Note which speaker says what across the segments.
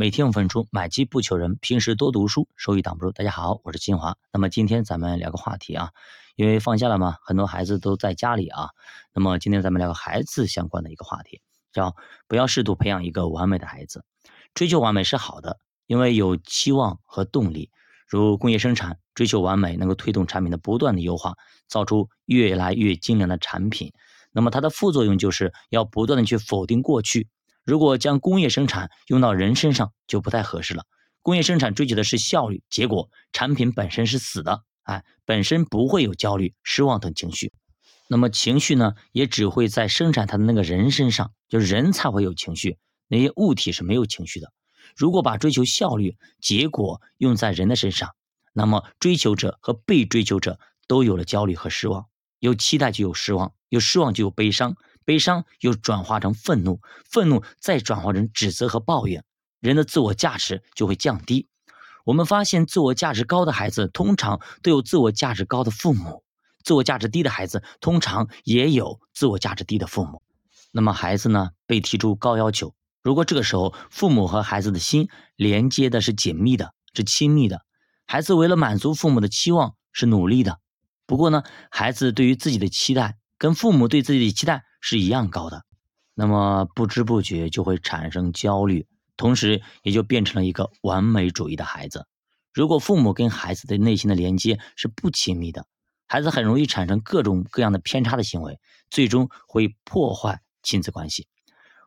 Speaker 1: 每天五分钟，买机不求人，平时多读书，收益挡不住。大家好，我是金华。那么今天咱们聊个话题啊，因为放假了嘛，很多孩子都在家里啊。那么今天咱们聊个孩子相关的一个话题，叫不要试图培养一个完美的孩子。追求完美是好的，因为有期望和动力。如工业生产追求完美，能够推动产品的不断的优化，造出越来越精良的产品。那么它的副作用就是要不断的去否定过去。如果将工业生产用到人身上就不太合适了。工业生产追求的是效率，结果产品本身是死的，哎，本身不会有焦虑、失望等情绪。那么情绪呢，也只会在生产它的那个人身上，就人才会有情绪，那些物体是没有情绪的。如果把追求效率结果用在人的身上，那么追求者和被追求者都有了焦虑和失望，有期待就有失望，有失望就有悲伤。悲伤又转化成愤怒，愤怒再转化成指责和抱怨，人的自我价值就会降低。我们发现，自我价值高的孩子通常都有自我价值高的父母，自我价值低的孩子通常也有自我价值低的父母。那么，孩子呢被提出高要求，如果这个时候父母和孩子的心连接的是紧密的、是亲密的，孩子为了满足父母的期望是努力的。不过呢，孩子对于自己的期待跟父母对自己的期待。是一样高的，那么不知不觉就会产生焦虑，同时也就变成了一个完美主义的孩子。如果父母跟孩子的内心的连接是不亲密的，孩子很容易产生各种各样的偏差的行为，最终会破坏亲子关系。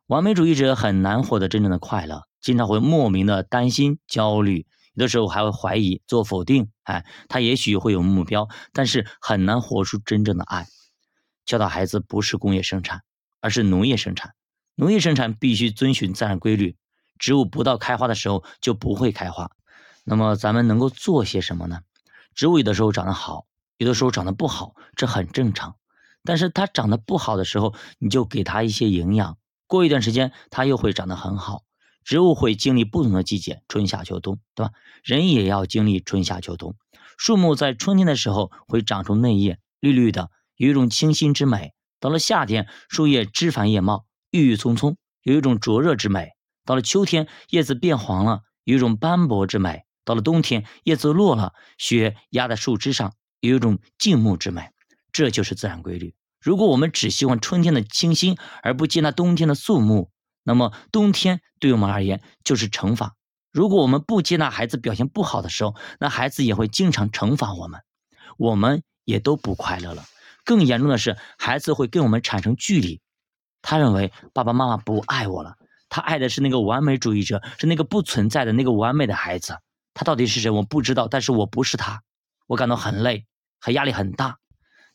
Speaker 1: 完美主义者很难获得真正的快乐，经常会莫名的担心、焦虑，有的时候还会怀疑、做否定。哎，他也许会有目标，但是很难活出真正的爱。教导孩子不是工业生产，而是农业生产。农业生产必须遵循自然规律，植物不到开花的时候就不会开花。那么咱们能够做些什么呢？植物有的时候长得好，有的时候长得不好，这很正常。但是它长得不好的时候，你就给它一些营养，过一段时间它又会长得很好。植物会经历不同的季节，春夏秋冬，对吧？人也要经历春夏秋冬。树木在春天的时候会长出嫩叶，绿绿的。有一种清新之美，到了夏天，树叶枝繁叶茂，郁郁葱葱，有一种灼热之美；到了秋天，叶子变黄了，有一种斑驳之美；到了冬天，叶子落了，雪压在树枝上，有一种静穆之美。这就是自然规律。如果我们只喜欢春天的清新，而不接纳冬天的肃穆，那么冬天对我们而言就是惩罚。如果我们不接纳孩子表现不好的时候，那孩子也会经常惩罚我们，我们也都不快乐了。更严重的是，孩子会跟我们产生距离，他认为爸爸妈妈不爱我了，他爱的是那个完美主义者，是那个不存在的那个完美的孩子。他到底是谁，我不知道，但是我不是他，我感到很累，和压力很大。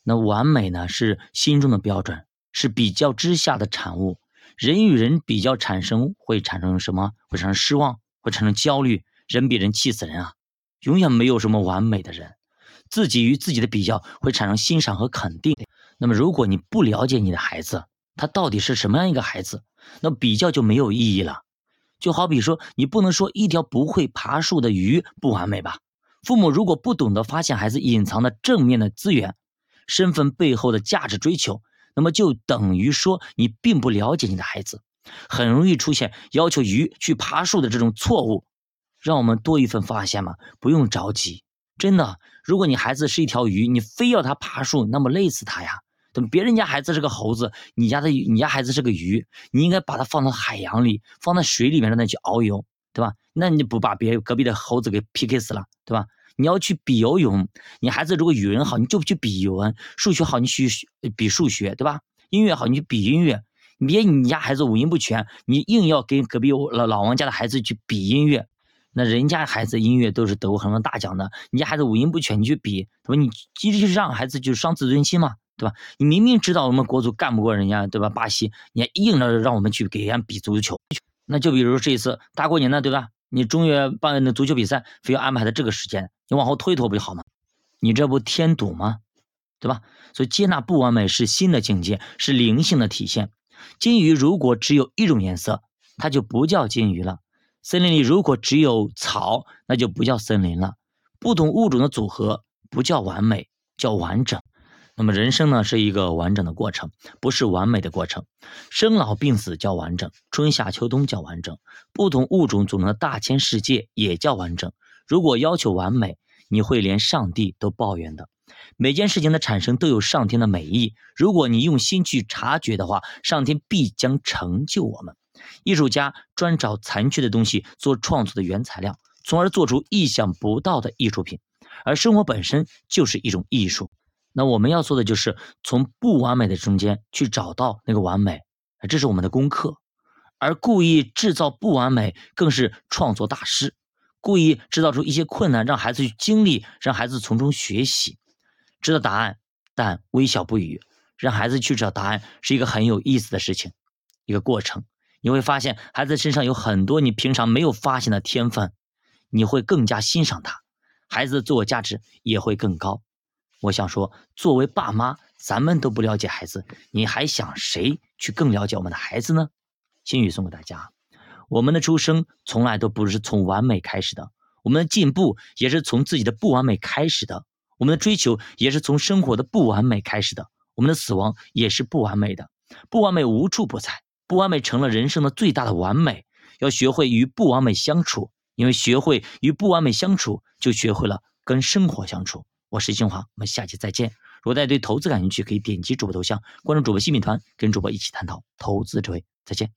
Speaker 1: 那完美呢，是心中的标准，是比较之下的产物。人与人比较产生会产生什么？会产生失望，会产生焦虑。人比人气死人啊！永远没有什么完美的人。自己与自己的比较会产生欣赏和肯定。那么，如果你不了解你的孩子，他到底是什么样一个孩子，那比较就没有意义了。就好比说，你不能说一条不会爬树的鱼不完美吧？父母如果不懂得发现孩子隐藏的正面的资源、身份背后的价值追求，那么就等于说你并不了解你的孩子，很容易出现要求鱼去爬树的这种错误。让我们多一份发现嘛，不用着急。真的，如果你孩子是一条鱼，你非要他爬树，那么累死他呀。等别人家孩子是个猴子，你家的你家孩子是个鱼，你应该把它放到海洋里，放在水里面让它去遨游，对吧？那你不把别隔壁的猴子给 PK 死了，对吧？你要去比游泳，你孩子如果语文好，你就去比语文；数学好，你去比数学，对吧？音乐好，你去比音乐。你别你家孩子五音不全，你硬要跟隔壁老老王家的孩子去比音乐。那人家孩子音乐都是得过很多大奖的，你家孩子五音不全，你去比，对吧？你其实就是让孩子就伤自尊心嘛，对吧？你明明知道我们国足干不过人家，对吧？巴西，你还硬着让我们去给人家比足球，那就比如这一次大过年的，对吧？你中越办的足球比赛，非要安排在这个时间，你往后拖一拖不就好吗？你这不添堵吗？对吧？所以接纳不完美是新的境界，是灵性的体现。金鱼如果只有一种颜色，它就不叫金鱼了。森林里如果只有草，那就不叫森林了。不同物种的组合不叫完美，叫完整。那么人生呢是一个完整的过程，不是完美的过程。生老病死叫完整，春夏秋冬叫完整，不同物种组成的大千世界也叫完整。如果要求完美，你会连上帝都抱怨的。每件事情的产生都有上天的美意，如果你用心去察觉的话，上天必将成就我们。艺术家专找残缺的东西做创作的原材料，从而做出意想不到的艺术品。而生活本身就是一种艺术。那我们要做的就是从不完美的中间去找到那个完美，这是我们的功课。而故意制造不完美，更是创作大师。故意制造出一些困难，让孩子去经历，让孩子从中学习，知道答案，但微笑不语，让孩子去找答案，是一个很有意思的事情，一个过程。你会发现，孩子身上有很多你平常没有发现的天分，你会更加欣赏他，孩子的自我价值也会更高。我想说，作为爸妈，咱们都不了解孩子，你还想谁去更了解我们的孩子呢？心语送给大家：我们的出生从来都不是从完美开始的，我们的进步也是从自己的不完美开始的，我们的追求也是从生活的不完美开始的，我们的死亡也是不完美的。不完美无处不在，不完美成了人生的最大的完美。要学会与不完美相处，因为学会与不完美相处，就学会了跟生活相处。我是金华，我们下期再见。如果大家对投资感兴趣，可以点击主播头像，关注主播新品团，跟主播一起探讨投资智慧。再见。